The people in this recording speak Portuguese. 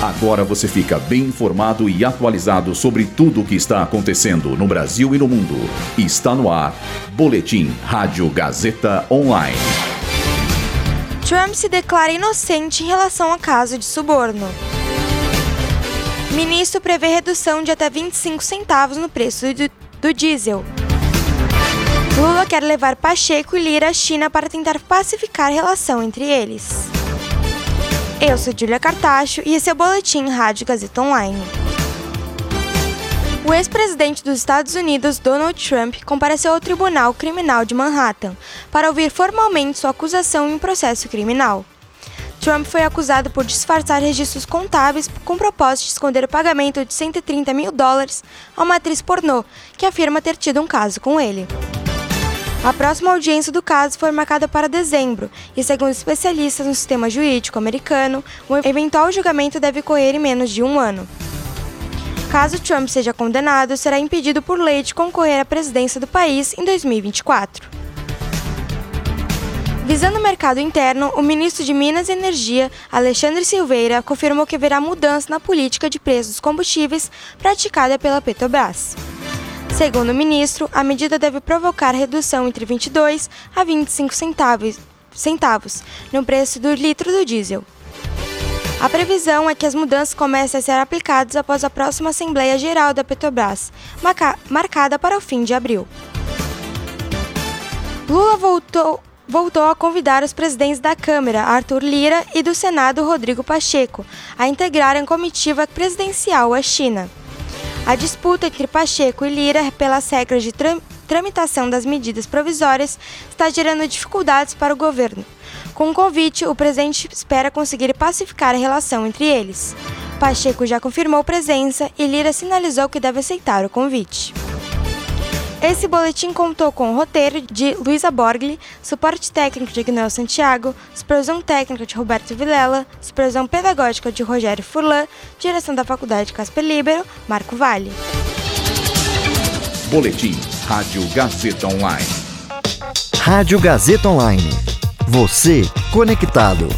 Agora você fica bem informado e atualizado sobre tudo o que está acontecendo no Brasil e no mundo. Está no ar. Boletim Rádio Gazeta Online. Trump se declara inocente em relação ao caso de suborno. Ministro prevê redução de até 25 centavos no preço do, do diesel. Lula quer levar Pacheco e Lira à China para tentar pacificar a relação entre eles. Eu sou Julia Cartacho e esse é o Boletim Rádio Gazeta Online. O ex-presidente dos Estados Unidos, Donald Trump, compareceu ao Tribunal Criminal de Manhattan para ouvir formalmente sua acusação em um processo criminal. Trump foi acusado por disfarçar registros contábeis com propósito de esconder o pagamento de 130 mil dólares a uma atriz pornô que afirma ter tido um caso com ele. A próxima audiência do caso foi marcada para dezembro, e segundo especialistas no sistema jurídico americano, o eventual julgamento deve ocorrer em menos de um ano. Caso Trump seja condenado, será impedido por lei de concorrer à presidência do país em 2024. Visando o mercado interno, o ministro de Minas e Energia, Alexandre Silveira, confirmou que haverá mudança na política de preços dos combustíveis praticada pela Petrobras. Segundo o ministro, a medida deve provocar redução entre 22 a 25 centavos, centavos no preço do litro do diesel. A previsão é que as mudanças comecem a ser aplicadas após a próxima Assembleia Geral da Petrobras, marcada para o fim de abril. Lula voltou, voltou a convidar os presidentes da Câmara, Arthur Lira, e do Senado, Rodrigo Pacheco, a integrarem comitiva presidencial à China. A disputa entre Pacheco e Lira pelas regras de tramitação das medidas provisórias está gerando dificuldades para o governo. Com o convite, o presidente espera conseguir pacificar a relação entre eles. Pacheco já confirmou presença e Lira sinalizou que deve aceitar o convite. Esse boletim contou com o roteiro de Luísa Borgli, suporte técnico de Ignel Santiago, supervisão técnica de Roberto Vilela, supervisão pedagógica de Rogério Furlan, direção da Faculdade Casper Libero, Marco Vale. Boletim Rádio Gazeta Online. Rádio Gazeta Online. Você conectado.